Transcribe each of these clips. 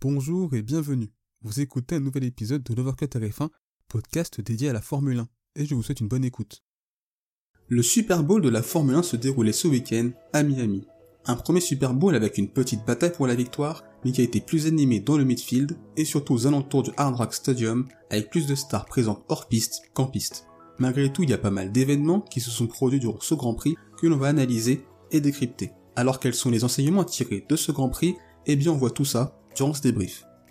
Bonjour et bienvenue. Vous écoutez un nouvel épisode de l'Overcut RF1, podcast dédié à la Formule 1, et je vous souhaite une bonne écoute. Le Super Bowl de la Formule 1 se déroulait ce week-end à Miami. Un premier Super Bowl avec une petite bataille pour la victoire, mais qui a été plus animé dans le midfield et surtout aux alentours du Hard Rock Stadium, avec plus de stars présentes hors piste qu'en piste. Malgré tout, il y a pas mal d'événements qui se sont produits durant ce Grand Prix que l'on va analyser et décrypter. Alors quels sont les enseignements à tirer de ce Grand Prix? Eh bien on voit tout ça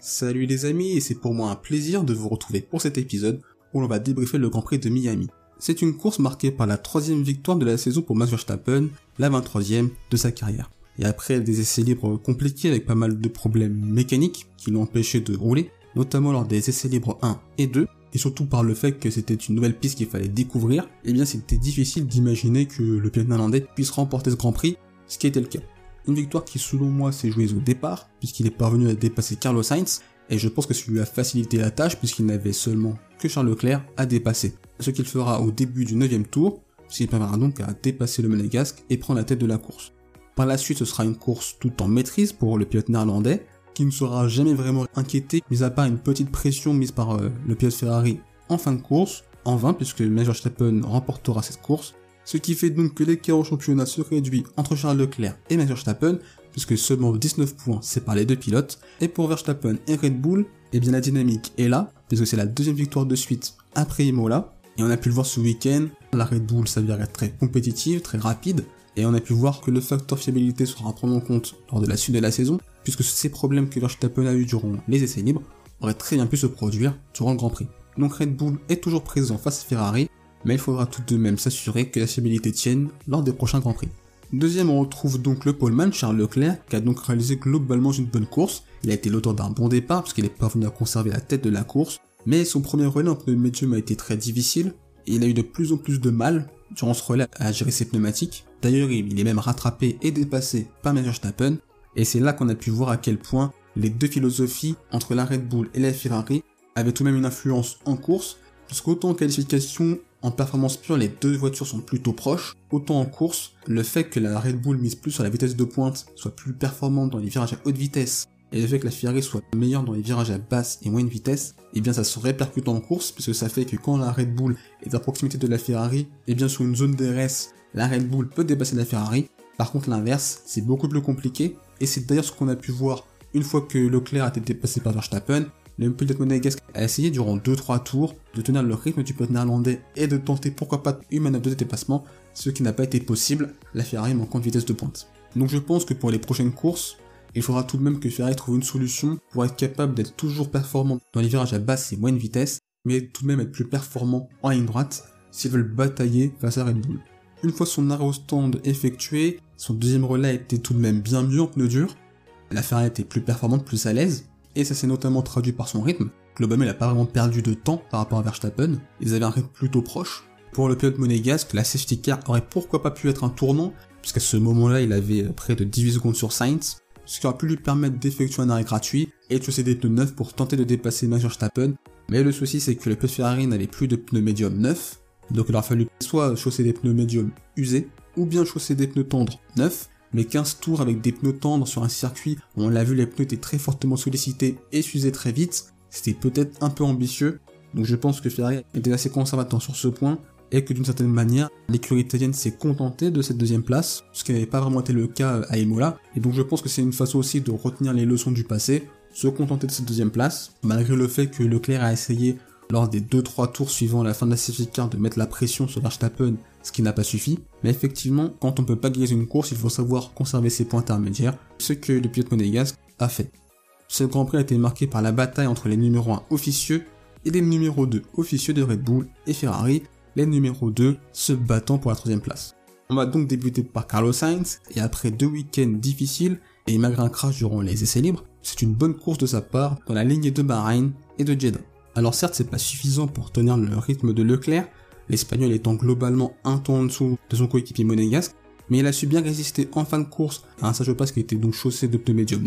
Salut les amis et c'est pour moi un plaisir de vous retrouver pour cet épisode où l'on va débriefer le Grand Prix de Miami. C'est une course marquée par la troisième victoire de la saison pour Max Verstappen, la 23e de sa carrière. Et après des essais libres compliqués avec pas mal de problèmes mécaniques qui l'ont empêché de rouler, notamment lors des essais libres 1 et 2, et surtout par le fait que c'était une nouvelle piste qu'il fallait découvrir, eh bien c'était difficile d'imaginer que le pilote néerlandais puisse remporter ce Grand Prix, ce qui était le cas. Une victoire qui selon moi s'est jouée au départ, puisqu'il est parvenu à dépasser Carlos Sainz, et je pense que ça lui a facilité la tâche puisqu'il n'avait seulement que Charles Leclerc à dépasser. Ce qu'il fera au début du 9 tour, puisqu'il permettra donc à dépasser le monégasque et prendre la tête de la course. Par la suite, ce sera une course tout en maîtrise pour le pilote néerlandais, qui ne sera jamais vraiment inquiété, mis à part une petite pression mise par euh, le pilote Ferrari en fin de course, en vain puisque Max Verstappen remportera cette course, ce qui fait donc que l'écart au championnat se réduit entre Charles Leclerc et Max Verstappen, puisque seulement 19 points séparent les deux pilotes, et pour Verstappen et Red Bull, eh bien la dynamique est là, puisque c'est la deuxième victoire de suite après Imola, et on a pu le voir ce week-end, la Red Bull s'avère être très compétitive, très rapide, et on a pu voir que le facteur fiabilité sera à prendre en compte lors de la suite de la saison, puisque ces problèmes que Verstappen a eu durant les essais libres auraient très bien pu se produire durant le Grand Prix. Donc Red Bull est toujours présent face à Ferrari, mais il faudra tout de même s'assurer que la fiabilité tienne lors des prochains Grands Prix. Deuxième, on retrouve donc le poleman Charles Leclerc, qui a donc réalisé globalement une bonne course. Il a été l'auteur d'un bon départ, puisqu'il est parvenu à conserver la tête de la course, mais son premier relais en pneu médium a été très difficile, il a eu de plus en plus de mal durant ce relais à gérer ses pneumatiques. D'ailleurs, il est même rattrapé et dépassé par Max Verstappen, et c'est là qu'on a pu voir à quel point les deux philosophies entre la Red Bull et la Ferrari avaient tout de même une influence en course, puisqu'autant en qualification, en performance pure, les deux voitures sont plutôt proches, autant en course, le fait que la Red Bull mise plus sur la vitesse de pointe, soit plus performante dans les virages à haute vitesse, et le fait que la Ferrari soit meilleure dans les virages à basse et moyenne vitesse, eh bien ça se répercute en course, puisque ça fait que quand la Red Bull est à proximité de la Ferrari, eh bien sur une zone DRS, la Red Bull peut dépasser la Ferrari. Par contre l'inverse, c'est beaucoup plus compliqué, et c'est d'ailleurs ce qu'on a pu voir une fois que Leclerc a été dépassé par Verstappen, le pilote monégasque a essayé durant 2-3 tours de tenir le rythme du pilote néerlandais et de tenter pourquoi pas une manœuvre de dépassement, ce qui n'a pas été possible, la Ferrari manquant de vitesse de pointe. Donc je pense que pour les prochaines courses, il faudra tout de même que Ferrari trouve une solution pour être capable d'être toujours performant dans les virages à basse et moyenne vitesse, mais tout de même être plus performant en ligne droite s'ils veulent batailler face à Red Bull. Une fois son arrêt au stand effectué, son deuxième relais était tout de même bien mieux en pneu dur, la Ferrari était plus performante, plus à l'aise, et ça s'est notamment traduit par son rythme. Globalement, il a pas vraiment perdu de temps par rapport à Verstappen, ils avaient un rythme plutôt proche. Pour le pilote monégasque, la safety car aurait pourquoi pas pu être un tournant, puisqu'à ce moment-là, il avait près de 18 secondes sur Sainz, ce qui aurait pu lui permettre d'effectuer un arrêt gratuit et de chausser des pneus neufs pour tenter de dépasser Max Verstappen. Mais le souci, c'est que le pilote Ferrari n'avait plus de pneus médium neufs, donc il aurait fallu soit chausser des pneus médiums usés, ou bien chausser des pneus tendres neufs, mais 15 tours avec des pneus tendres sur un circuit où on l'a vu, les pneus étaient très fortement sollicités et s'usaient très vite, c'était peut-être un peu ambitieux. Donc je pense que Ferrari était assez conservateur sur ce point et que d'une certaine manière, l'écurie italienne s'est contentée de cette deuxième place, ce qui n'avait pas vraiment été le cas à Imola. Et donc je pense que c'est une façon aussi de retenir les leçons du passé, se contenter de cette deuxième place, malgré le fait que Leclerc a essayé lors des 2-3 tours suivant la fin de la safety car de mettre la pression sur Verstappen, ce qui n'a pas suffi. Mais effectivement, quand on peut pas gagner une course, il faut savoir conserver ses points intermédiaires, ce que le pilote monégasque a fait. Ce Grand Prix a été marqué par la bataille entre les numéros 1 officieux et les numéros 2 officieux de Red Bull et Ferrari, les numéros 2 se battant pour la troisième place. On va donc débuter par Carlos Sainz, et après deux week-ends difficiles, et malgré un crash durant les essais libres, c'est une bonne course de sa part dans la ligne de Bahreïn et de Jeddah. Alors certes, c'est pas suffisant pour tenir le rythme de Leclerc, l'Espagnol étant globalement un ton en dessous de son coéquipier monégasque, mais il a su bien résister en fin de course à un Sergio Pass qui était donc chaussé de pneus médium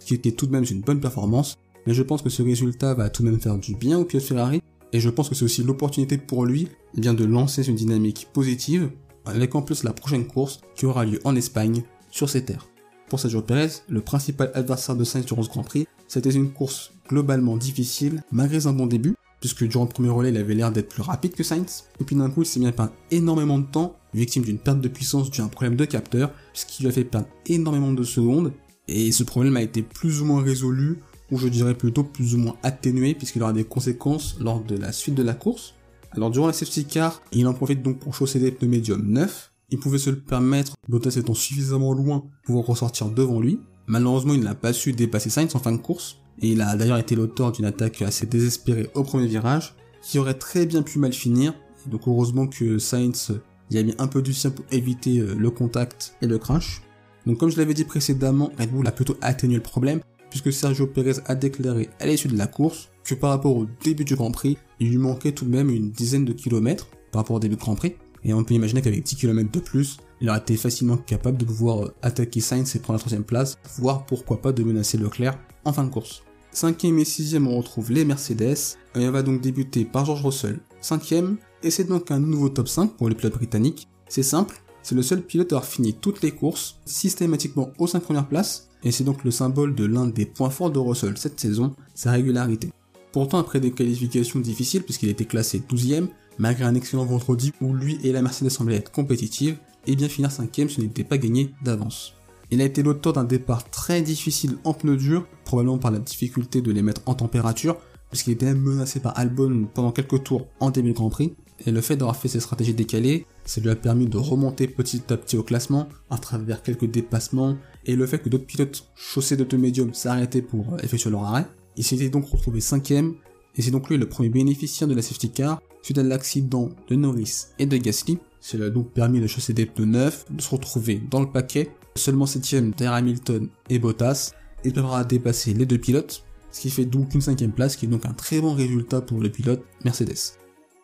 ce qui était tout de même une bonne performance, mais je pense que ce résultat va tout de même faire du bien au pilote Ferrari, et je pense que c'est aussi l'opportunité pour lui eh bien de lancer une dynamique positive, avec en plus la prochaine course qui aura lieu en Espagne, sur ses terres. Pour Sergio Perez, le principal adversaire de Sainz durant ce Grand Prix C'était une course globalement difficile, malgré un bon début, puisque durant le premier relais, il avait l'air d'être plus rapide que Sainz, et puis d'un coup, il s'est bien peint énormément de temps, victime d'une perte de puissance due à un problème de capteur, puisqu'il lui a fait perdre énormément de secondes, et ce problème a été plus ou moins résolu, ou je dirais plutôt plus ou moins atténué, puisqu'il aura des conséquences lors de la suite de la course. Alors durant la safety car, il en profite donc pour chausser des pneus médium neufs, il pouvait se le permettre, Bottas étant suffisamment loin pour pouvoir ressortir devant lui. Malheureusement, il n'a pas su dépasser Sainz en fin de course, et il a d'ailleurs été l'auteur d'une attaque assez désespérée au premier virage, qui aurait très bien pu mal finir, donc heureusement que Sainz y a mis un peu du sien pour éviter euh, le contact et le crash. Donc comme je l'avais dit précédemment, Red Bull a plutôt atténué le problème, puisque Sergio Perez a déclaré à l'issue de la course que par rapport au début du Grand Prix, il lui manquait tout de même une dizaine de kilomètres par rapport au début du Grand Prix, et on peut imaginer qu'avec 10 km de plus, il aurait été facilement capable de pouvoir euh, attaquer Sainz et prendre la troisième place, voire pourquoi pas de menacer Leclerc en fin de course. Cinquième et sixième, on retrouve les Mercedes, et on va donc débuter par George Russell, cinquième, et c'est donc un nouveau top 5 pour les pilotes britanniques. C'est simple, c'est le seul pilote à avoir fini toutes les courses, systématiquement aux 5 premières places, et c'est donc le symbole de l'un des points forts de Russell cette saison, sa régularité. Pourtant, après des qualifications difficiles, puisqu'il était classé 12ème, malgré un excellent vendredi où lui et la Mercedes semblaient être compétitifs, et bien finir 5ème ce n'était pas gagné d'avance. Il a été l'auteur d'un départ très difficile en pneus durs, probablement par la difficulté de les mettre en température, puisqu'il était menacé par Albon pendant quelques tours en début de Grand Prix, et le fait d'avoir fait ces stratégies décalées, ça lui a permis de remonter petit à petit au classement, à travers quelques dépassements, et le fait que d'autres pilotes chaussés de médium s'arrêtaient pour effectuer leur arrêt. Il s'était donc retrouvé cinquième, et c'est donc lui le premier bénéficiaire de la safety car, suite à l'accident de Norris et de Gasly. Cela a donc permis de chausser des pneus neufs, de se retrouver dans le paquet, seulement septième derrière Hamilton et Bottas, et devra dépasser les deux pilotes, ce qui fait donc une cinquième place, qui est donc un très bon résultat pour le pilote Mercedes.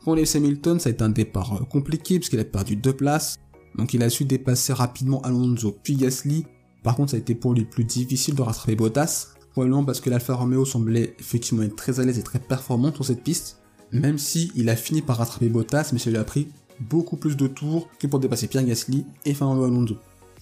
Pour les Hamilton, ça a été un départ euh, compliqué puisqu'il a perdu deux places, donc il a su dépasser rapidement Alonso puis Gasly. Par contre, ça a été pour lui plus difficile de rattraper Bottas, probablement parce que l'Alfa Romeo semblait effectivement être très à l'aise et très performant sur cette piste, même si il a fini par rattraper Bottas, mais ça lui a pris beaucoup plus de tours que pour dépasser Pierre Gasly et Fernando Alonso.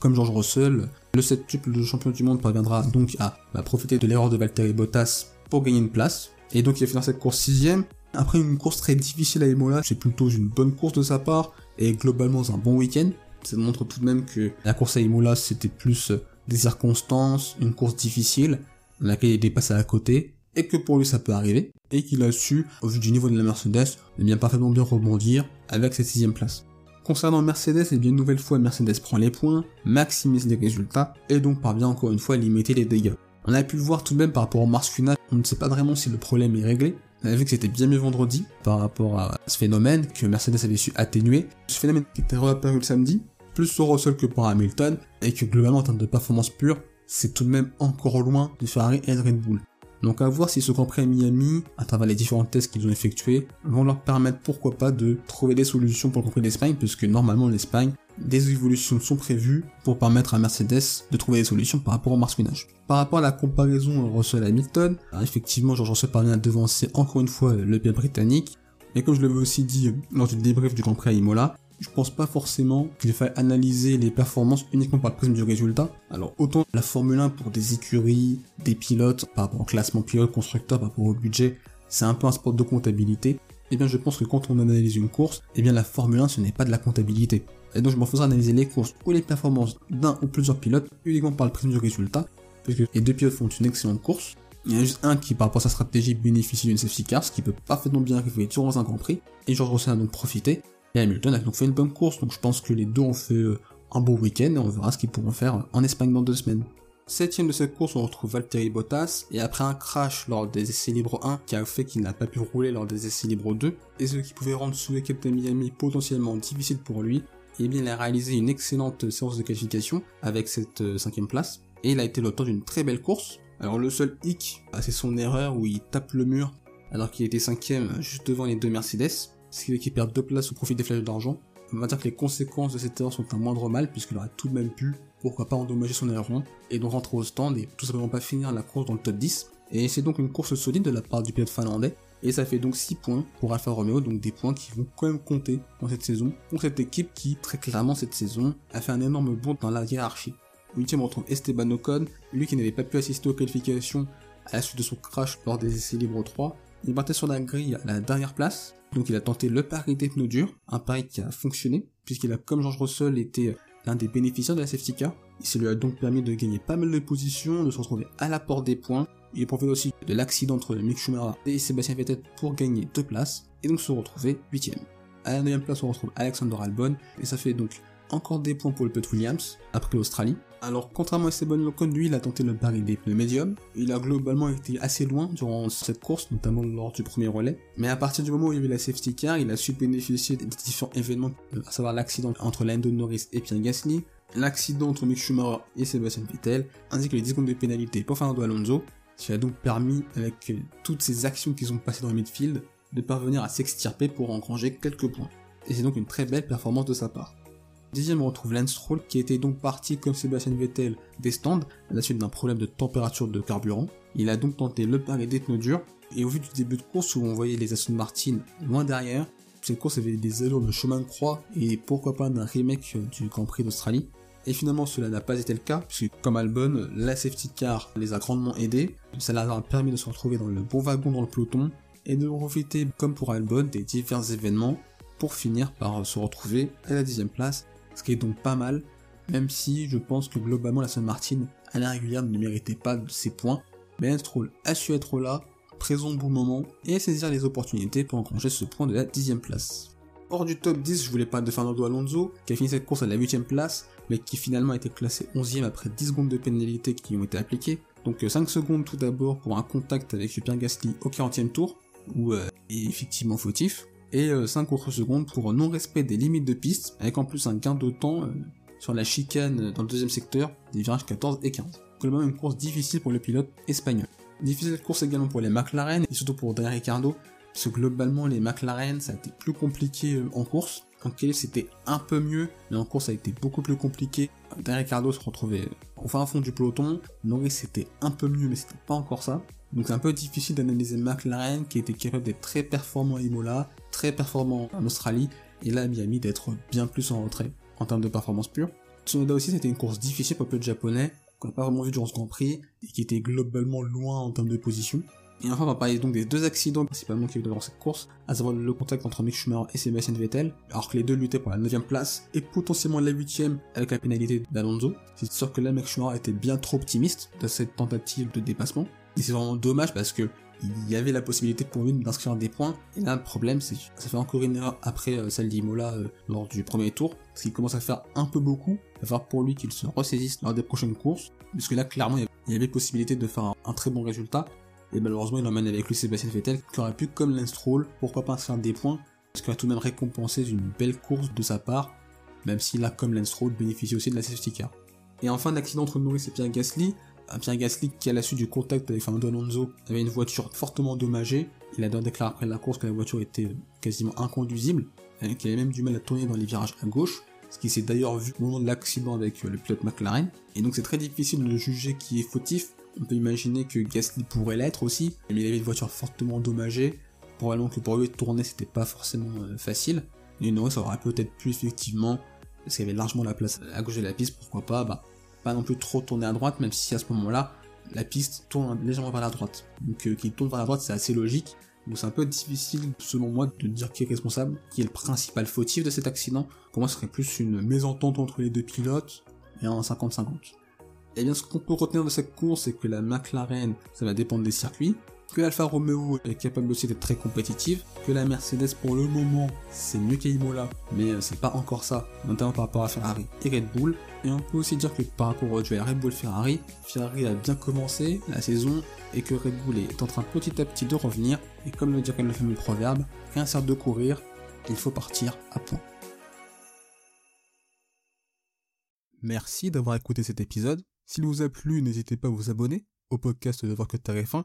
Comme George Russell, le septuple champion du monde parviendra donc à, à profiter de l'erreur de Valtteri Bottas pour gagner une place, et donc il a fini dans cette course sixième, après une course très difficile à Imola, c'est plutôt une bonne course de sa part et globalement un bon week-end. Ça montre tout de même que la course à Imola c'était plus des circonstances, une course difficile, dans laquelle il dépasse à côté, et que pour lui ça peut arriver, et qu'il a su, au vu du niveau de la Mercedes, de bien parfaitement bien rebondir avec cette sixième place. Concernant Mercedes, et bien une nouvelle fois Mercedes prend les points, maximise les résultats, et donc parvient encore une fois à limiter les dégâts. On a pu le voir tout de même par rapport au Mars final, on ne sait pas vraiment si le problème est réglé, on a vu que c'était bien mieux vendredi par rapport à ce phénomène que Mercedes avait su atténuer. Ce phénomène qui était réapparu le samedi, plus sur Russell que par Hamilton, et que globalement en termes de performance pure, c'est tout de même encore loin de Ferrari et de Red Bull. Donc à voir si ce Grand Prix à Miami, à travers les différents tests qu'ils ont effectués, vont leur permettre pourquoi pas de trouver des solutions pour le Grand Prix d'Espagne, puisque normalement l'Espagne, des évolutions sont prévues pour permettre à Mercedes de trouver des solutions par rapport au marsouinage. Par rapport à la comparaison Russell-Hamilton, effectivement George Russell parvient à devancer encore une fois le pied britannique, mais comme je l'avais aussi dit lors du débrief du Grand Prix à Imola, je pense pas forcément qu'il faille analyser les performances uniquement par le prisme du résultat. Alors autant la Formule 1 pour des écuries, des pilotes, par rapport au classement pilote, constructeur, par rapport au budget, c'est un peu un sport de comptabilité. Eh bien je pense que quand on analyse une course, eh bien la Formule 1 ce n'est pas de la comptabilité. Et donc je m'en faisais analyser les courses ou les performances d'un ou plusieurs pilotes uniquement par le prisme du résultat, puisque les deux pilotes font une excellente course. Il y en a juste un qui, par rapport à sa stratégie, bénéficie d'une safety car, ce qui peut parfaitement bien arriver durant un Grand Prix, et George Russell a donc profité, et Hamilton a donc fait une bonne course, donc je pense que les deux ont fait euh, un beau week-end et on verra ce qu'ils pourront faire en Espagne dans deux semaines. Septième de cette course, on retrouve Valtteri Bottas, et après un crash lors des essais libres 1 qui a fait qu'il n'a pas pu rouler lors des essais libres 2, et ce qui pouvait rendre sous l'équipe de Miami potentiellement difficile pour lui, et eh bien il a réalisé une excellente séance de qualification avec cette euh, cinquième place, et il a été l'auteur d'une très belle course. Alors le seul hic, bah, c'est son erreur où il tape le mur alors qu'il était cinquième juste devant les deux Mercedes, ce qui qu'il perd deux places au profit des flèches d'argent. On va dire que les conséquences de cette erreur sont un moindre mal, puisqu'il aurait tout de même pu, pourquoi pas endommager son erreur et donc rentrer au stand et tout simplement pas finir la course dans le top 10. Et c'est donc une course solide de la part du pilote finlandais, et ça fait donc 6 points pour Alfa Romeo, donc des points qui vont quand même compter dans cette saison, pour cette équipe qui, très clairement cette saison, a fait un énorme bond dans la hiérarchie. Huitième, on retrouve Esteban Ocon, lui qui n'avait pas pu assister aux qualifications à la suite de son crash lors des essais libres 3. Il partait sur la grille à la dernière place, donc il a tenté le pari des pneus durs, un pari qui a fonctionné, puisqu'il a, comme George Russell, été l'un des bénéficiaires de la safety car. Il lui a donc permis de gagner pas mal de positions, de se retrouver à la porte des points. Il profite aussi de l'accident entre Mick Schumacher et Sébastien Vettel pour gagner deux places, et donc se retrouver huitième. À la neuvième place, on retrouve Alexander Albon, et ça fait donc encore des points pour le Pet Williams, après l'Australie. Alors, contrairement à Esteban Ocon, lui, il a tenté le baril des pneus médium. Il a globalement été assez loin durant cette course, notamment lors du premier relais. Mais à partir du moment où il y a eu la safety car, il a su bénéficier des différents événements, à savoir l'accident entre Lando Norris et Pierre Gasly, l'accident entre Mick Schumacher et Sébastien Vettel, ainsi que les 10 secondes de pénalité pour Fernando Alonso, qui a donc permis, avec toutes ces actions qui sont passées dans le midfield, de parvenir à s'extirper pour engranger quelques points. Et c'est donc une très belle performance de sa part. Dixième, on retrouve Lance Stroll qui était donc parti comme Sébastien Vettel des stands à la suite d'un problème de température de carburant. Il a donc tenté le pari des pneus durs et au vu du début de course où on voyait les Aston Martin loin derrière, cette course avait des allures de chemin de croix et pourquoi pas d'un remake du Grand Prix d'Australie. Et finalement, cela n'a pas été le cas, puisque comme Albon, la safety car les a grandement aidés. Ça leur a permis de se retrouver dans le bon wagon dans le peloton et de profiter, comme pour Albon, des divers événements pour finir par se retrouver à la dixième place ce qui est donc pas mal, même si je pense que globalement la San Martin à la ne méritait pas de ses points, mais Stroll a su être là, présent au bon moment, et saisir les opportunités pour engranger ce point de la dixième place. Hors du top 10, je voulais parler de Fernando Alonso, qui a fini cette course à la 8ème place, mais qui finalement a été classé 11ème après 10 secondes de pénalité qui ont été appliquées. Donc 5 euh, secondes tout d'abord pour un contact avec Pierre Gasly au 40ème tour, où euh, est effectivement fautif et 5 euh, autres secondes pour non-respect des limites de piste, avec en plus un gain de temps euh, sur la chicane dans le deuxième secteur des virages 14 et 15. Globalement une course difficile pour le pilote espagnol. Difficile course également pour les McLaren et surtout pour Daniel Ricciardo, parce que globalement les McLaren ça a été plus compliqué euh, en course. En qualif c'était un peu mieux, mais en course ça a été beaucoup plus compliqué. Daniel Ricciardo se retrouvait au fin fond du peloton, Norris c'était un peu mieux mais c'était pas encore ça. Donc c'est un peu difficile d'analyser McLaren qui était capable d'être très performant à Imola, très performant en Australie, et là Miami d'être bien plus en retrait en termes de performance pure. Tsunoda aussi c'était une course difficile pour le japonais, qu'on n'a pas vraiment vu durant ce Grand Prix, et qui était globalement loin en termes de position. Et enfin, on va parler donc des deux accidents principalement qui eu dans cette course, à savoir le contact entre Mick Schumacher et Sébastien Vettel, alors que les deux luttaient pour la 9 place et potentiellement la 8ème avec la pénalité d'Alonso. C'est sûr que là, Mick Schumacher était bien trop optimiste de cette tentative de dépassement. Et c'est vraiment dommage parce que il y avait la possibilité pour lui d'inscrire des points. Et là, le problème, c'est que ça fait encore une erreur après euh, celle d'Imola euh, lors du premier tour, parce qu'il commence à faire un peu beaucoup. Il va falloir pour lui qu'il se ressaisisse lors des prochaines courses, puisque là, clairement, il y avait possibilité de faire un, très bon résultat. Et malheureusement, il emmène avec lui Sébastien Vettel, qui aurait pu, comme Lance Stroll, pourquoi pas inscrire des points, parce qu'il va tout de même récompenser d'une belle course de sa part, même s'il a, comme Lance Stroll, bénéficié aussi de la safety car. Et enfin, l'accident entre Norris et Pierre Gasly, Pierre Gasly qui à la suite du contact avec Fernando Alonso avait une voiture fortement endommagée. Il a déclaré après la course que la voiture était quasiment inconduisible, qu'il avait même du mal à tourner dans les virages à gauche, ce qui s'est d'ailleurs vu au moment de l'accident avec euh, le pilote McLaren. Et donc c'est très difficile de juger qui est fautif. On peut imaginer que Gasly pourrait l'être aussi, mais il avait une voiture fortement endommagée. Probablement que pour lui tourner c'était pas forcément euh, facile. Et ça aurait peut-être pu effectivement, parce qu'il y avait largement la place à gauche de la piste, pourquoi pas, bah, pas non plus trop tourner à droite, même si à ce moment-là, la piste tourne légèrement vers la droite. Donc euh, qu'il tourne vers la droite, c'est assez logique. Donc c'est un peu difficile, selon moi, de dire qui est responsable, qui est le principal fautif de cet accident. Pour moi, ce serait plus une mésentente entre les deux pilotes et un 50-50. Et eh bien, ce qu'on peut retenir de cette course, c'est que la McLaren, ça va dépendre des circuits que l'Alfa Romeo est capable aussi d'être très compétitive, que la Mercedes pour le moment c'est mieux qu'Imola, mais euh, c'est pas encore ça, notamment par rapport à Ferrari et Red Bull. Et on peut aussi dire que par rapport au duel Red Bull Ferrari, Ferrari a bien commencé la saison et que Red Bull est en train petit à petit de revenir. Et comme le dirait le fameux proverbe, rien sert de courir, il faut partir à point. Merci d'avoir écouté cet épisode. S'il vous a plu, n'hésitez pas à vous abonner au podcast de Voir que fin